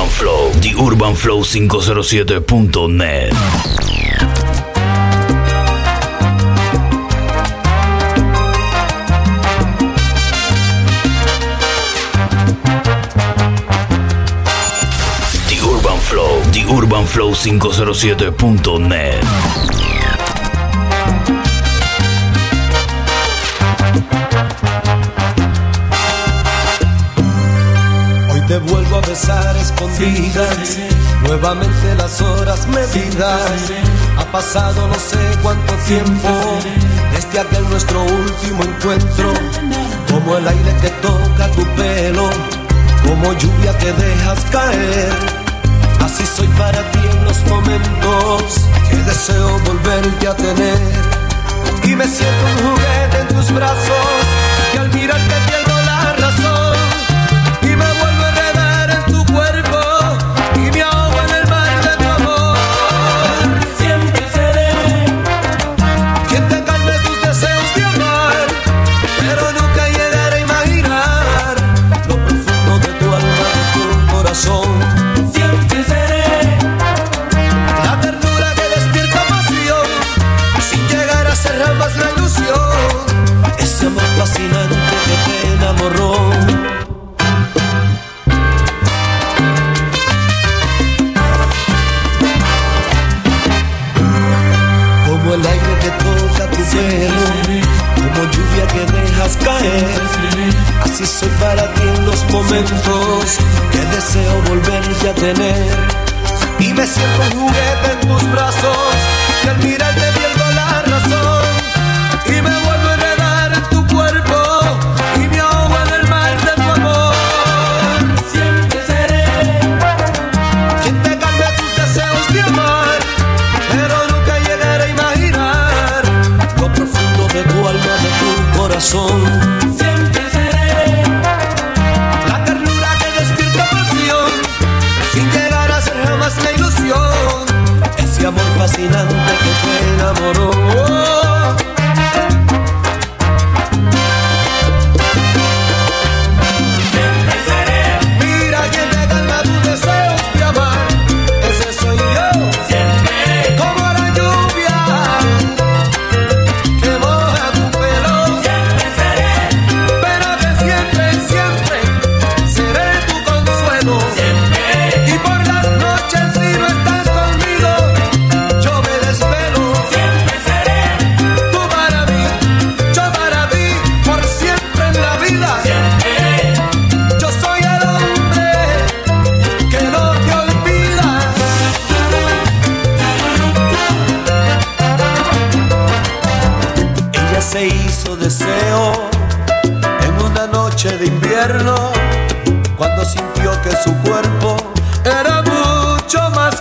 Urban Flow, The Urban Flow 507.net. The Urban Flow, The Urban Flow 507.net. besar escondidas, nuevamente las horas medidas. Ha pasado no sé cuánto tiempo desde aquel nuestro último encuentro. Como el aire que toca tu pelo, como lluvia que dejas caer. Así soy para ti en los momentos que deseo volverte a tener. Y me siento un juguete en tus brazos, que dejas caer. Así soy para ti en los momentos que deseo volverte a tener. Y me siento un juguete en tus brazos, y al mirarte fascinante que te enamoró.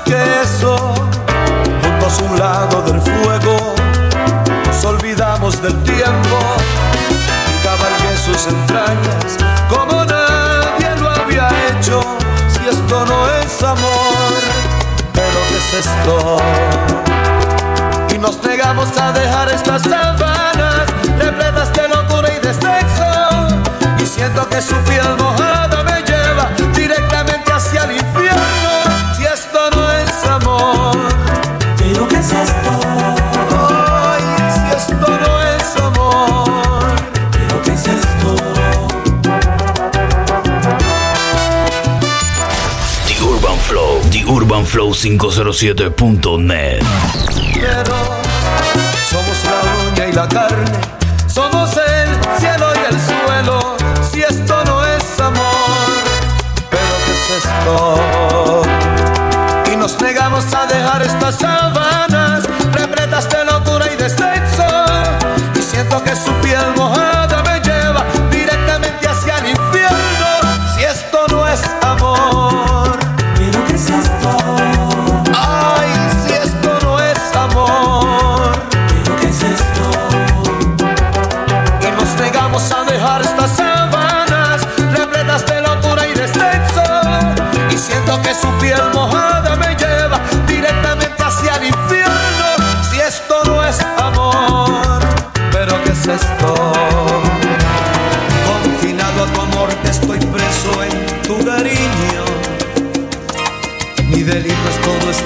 Mucho más que eso. Junto a su lado del fuego nos olvidamos del tiempo y cabalgué sus entrañas como nadie lo había hecho. Si esto no es amor, pero ¿qué es esto? y nos negamos a dejar estas sábanas repletas de locura y de sexo. Y siento que su piel mojada me lleva directamente hacia el infierno. urbanflow507.net. Somos la uña y la carne, somos el cielo y el suelo. Si esto no es amor, pero ¿qué es esto? Y nos negamos a dejar estas sábanas repletas de locura y de sexo. Y siento que su piel mojada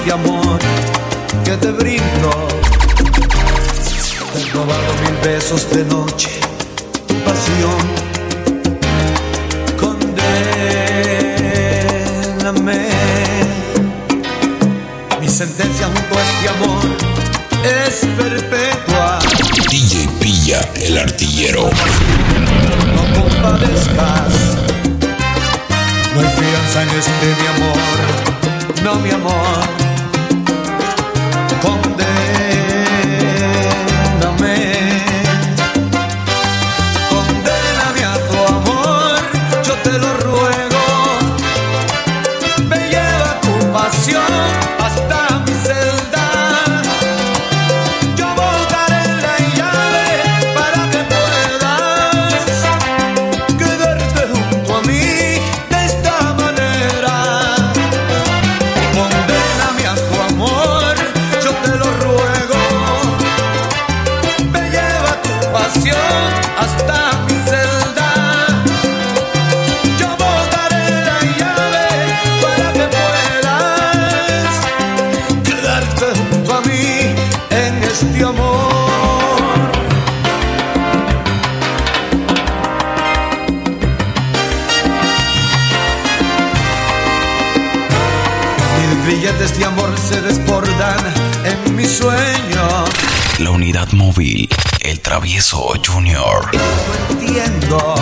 este amor que te brindo. Te he robado mil besos de noche, tu pasión. Condéname. Mi sentencia junto a este amor es perpetua. DJ Pilla, el artillero. No compadezcas. No hay fianza en este mi amor. No, mi amor. La unidad móvil, el travieso Junior. No entiendo.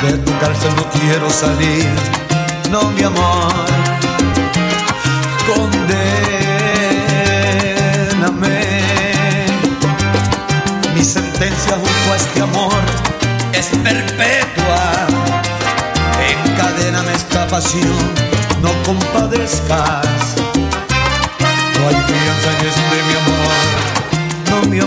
De tu cárcel no quiero salir, no mi amor. Condéname. Mi sentencia junto a este amor es perpetua. Encadéname esta pasión, no compadezcas. No hay fianza en este mi amor, no mi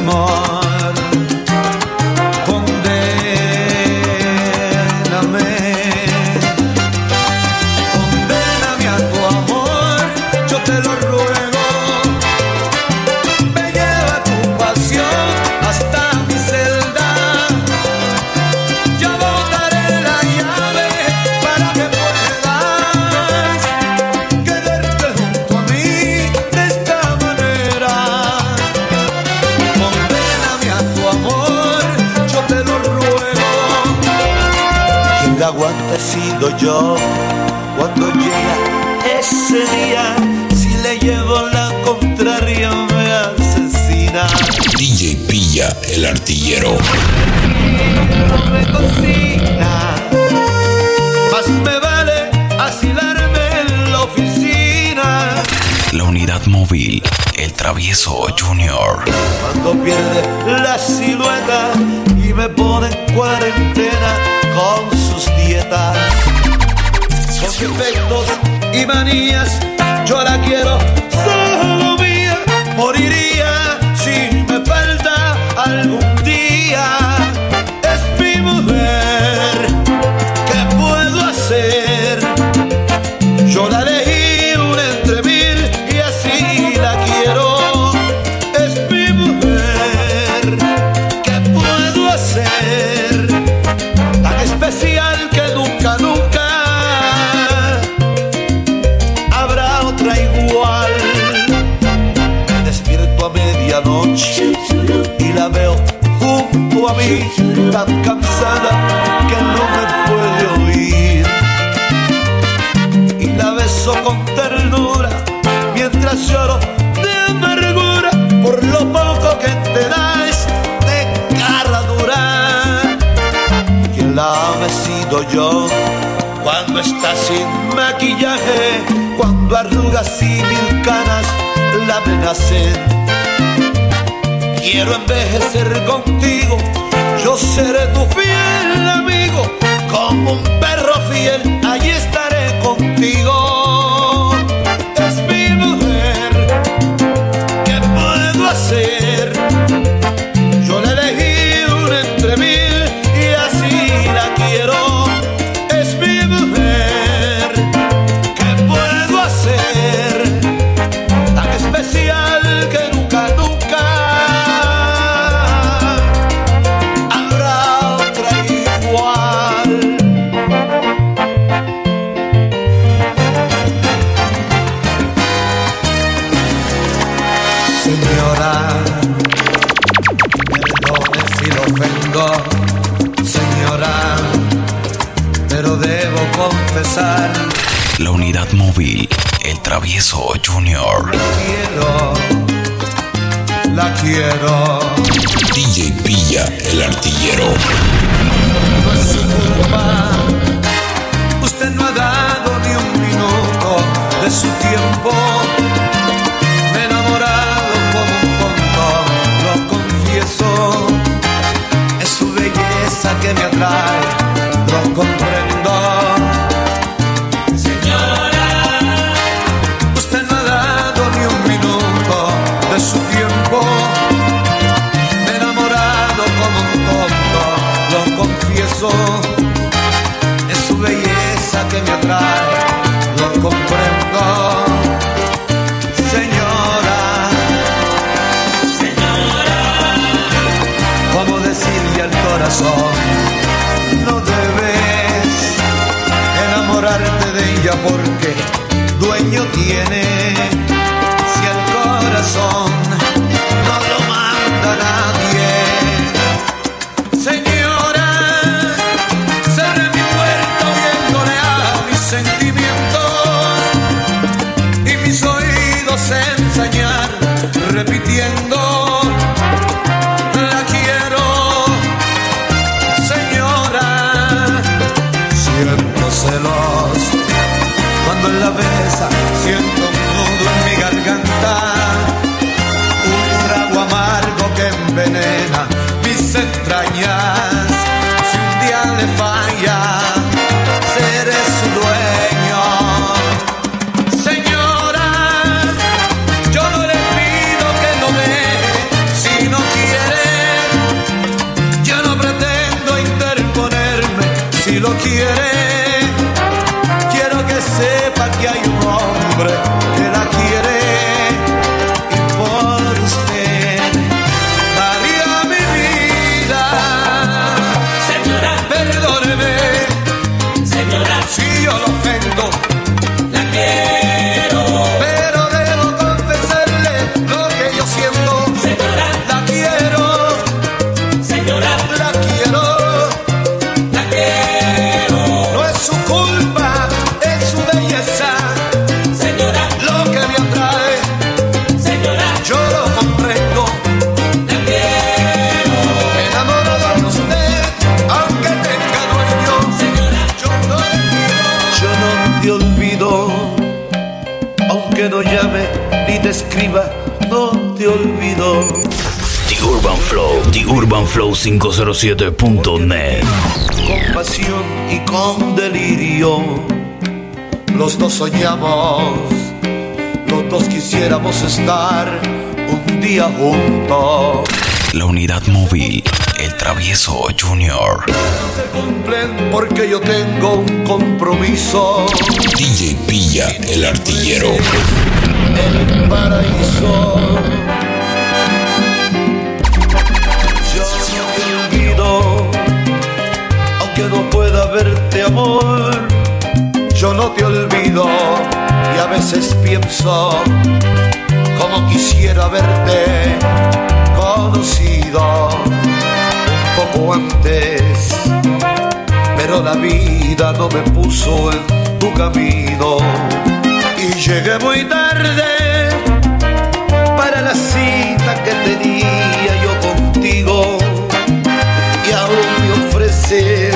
yo cuando llega ese día. Si le llevo la contraria me asesina. DJ Pilla, el artillero. no me cocina. Más me vale asilarme en la oficina. La unidad móvil, el travieso Junior. Cuando pierde la silueta y me pone en cuarentena con sus dietas. Con defectos y manías, yo la quiero solo mía. Moriría tan cansada que no me puede oír y la beso con ternura mientras lloro de amargura por lo poco que te da este cara dura. Quien la ame he sido yo cuando está sin maquillaje, cuando arrugas y mil canas la amenacen. Quiero envejecer contigo, yo seré tu fiel amigo, como un perro fiel, allí estaré contigo. Travieso Junior. Quiero, la quiero. DJ Pilla, el artillero. No es su culpa. Usted no ha dado ni un minuto de su tiempo. Me he enamorado como un tonto, lo confieso. Es su belleza que me atrae, enseñar repitiendo 507.net. con pasión y con delirio. Los dos soñamos, los dos quisiéramos estar un día juntos. La unidad móvil, el travieso Junior. No se cumplen porque yo tengo un compromiso. DJ Pilla, el artillero. El paraíso. Aunque no pueda verte amor. Yo no te olvido y a veces pienso como quisiera verte conocido un poco antes, pero la vida no me puso en tu camino y llegué muy tarde para la cita que tenía yo contigo y aún me ofreces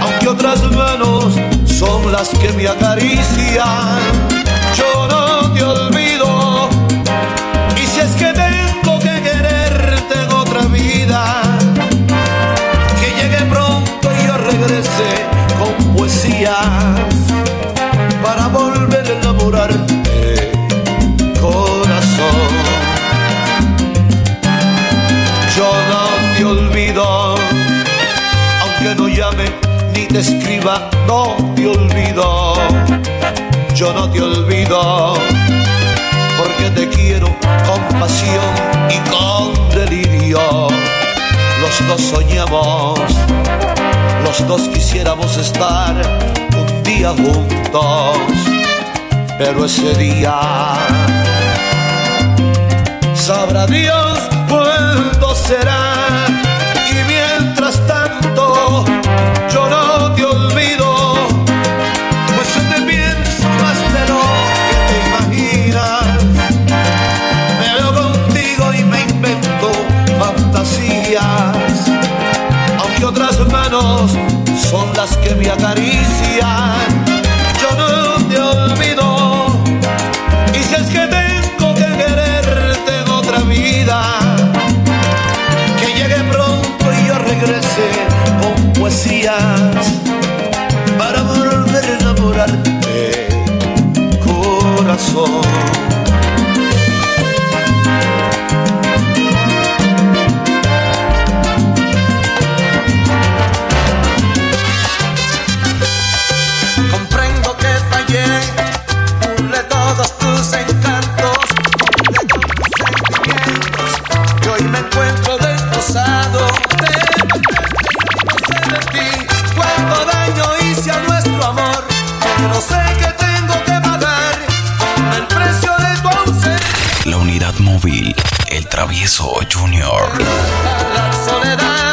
aunque otras manos son las que me acarician. Yo no te olvido, y si es que tengo que quererte en otra vida, que llegue pronto y yo regrese con poesías para volver a enamorarte, te escriba no te olvido, yo no te olvido, porque te quiero con pasión y con delirio. Los dos soñamos, los dos quisiéramos estar un día juntos, pero ese día sabrá Dios cuándo será son las que me acarician. Yo no te olvido. Y si es que tengo que quererte en otra vida, que llegue pronto y yo regrese con poesías para volver a enamorarte, corazón. Travieso Junior. La.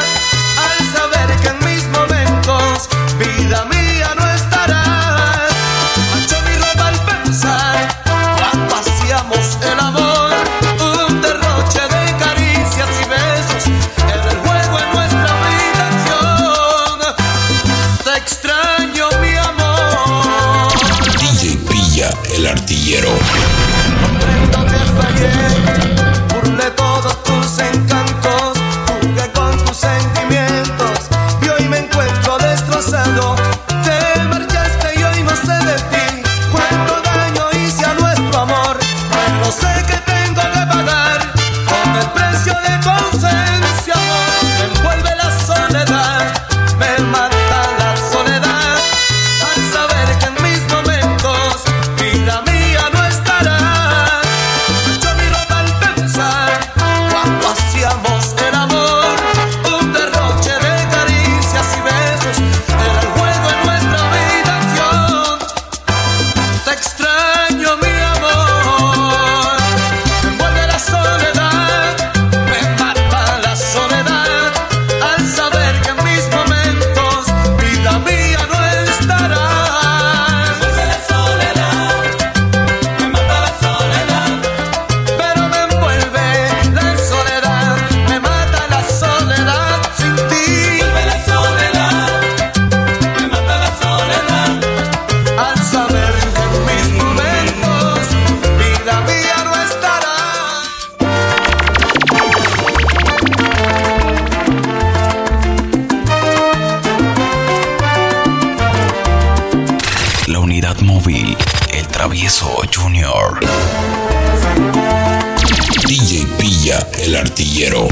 artillero.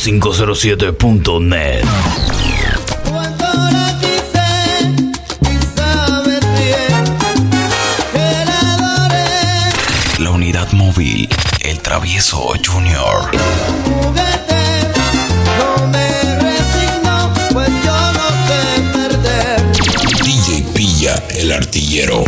507.net. La unidad móvil, el travieso Junior. DJ Pilla, el artillero.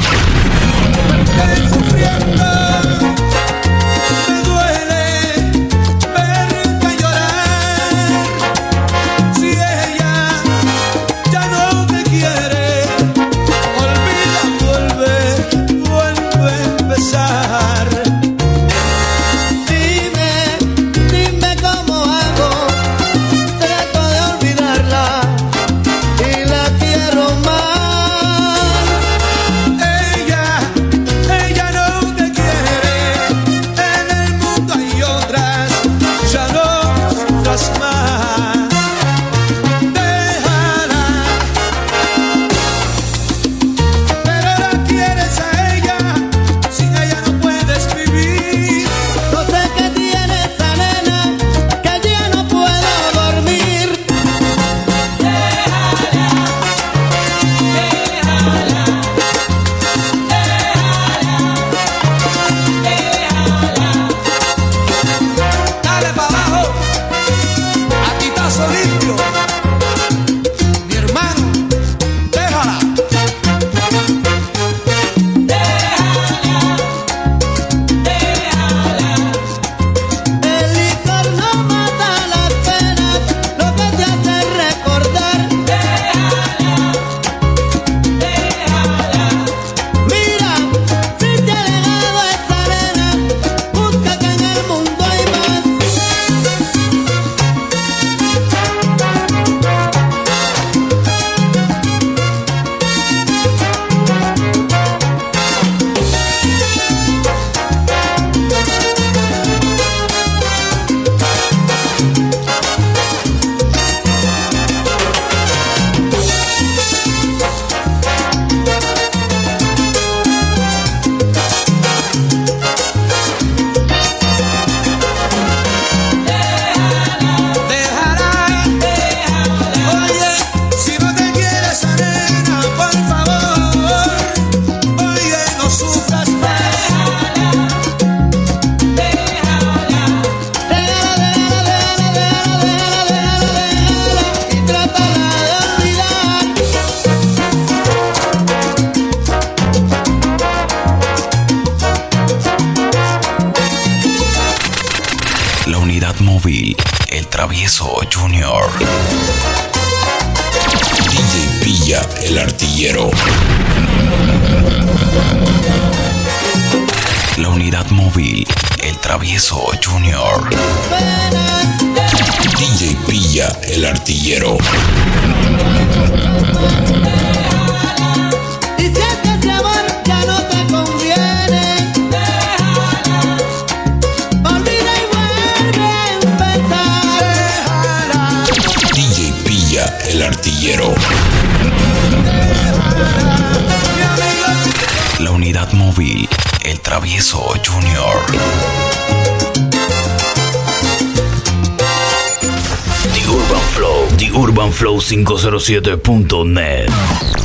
el artillero. La unidad móvil, el travieso Junior. DJ Pilla, el artillero. DJ pilla el artillero. el travieso Junior. The Urban Flow, The Urban Flow 507.net.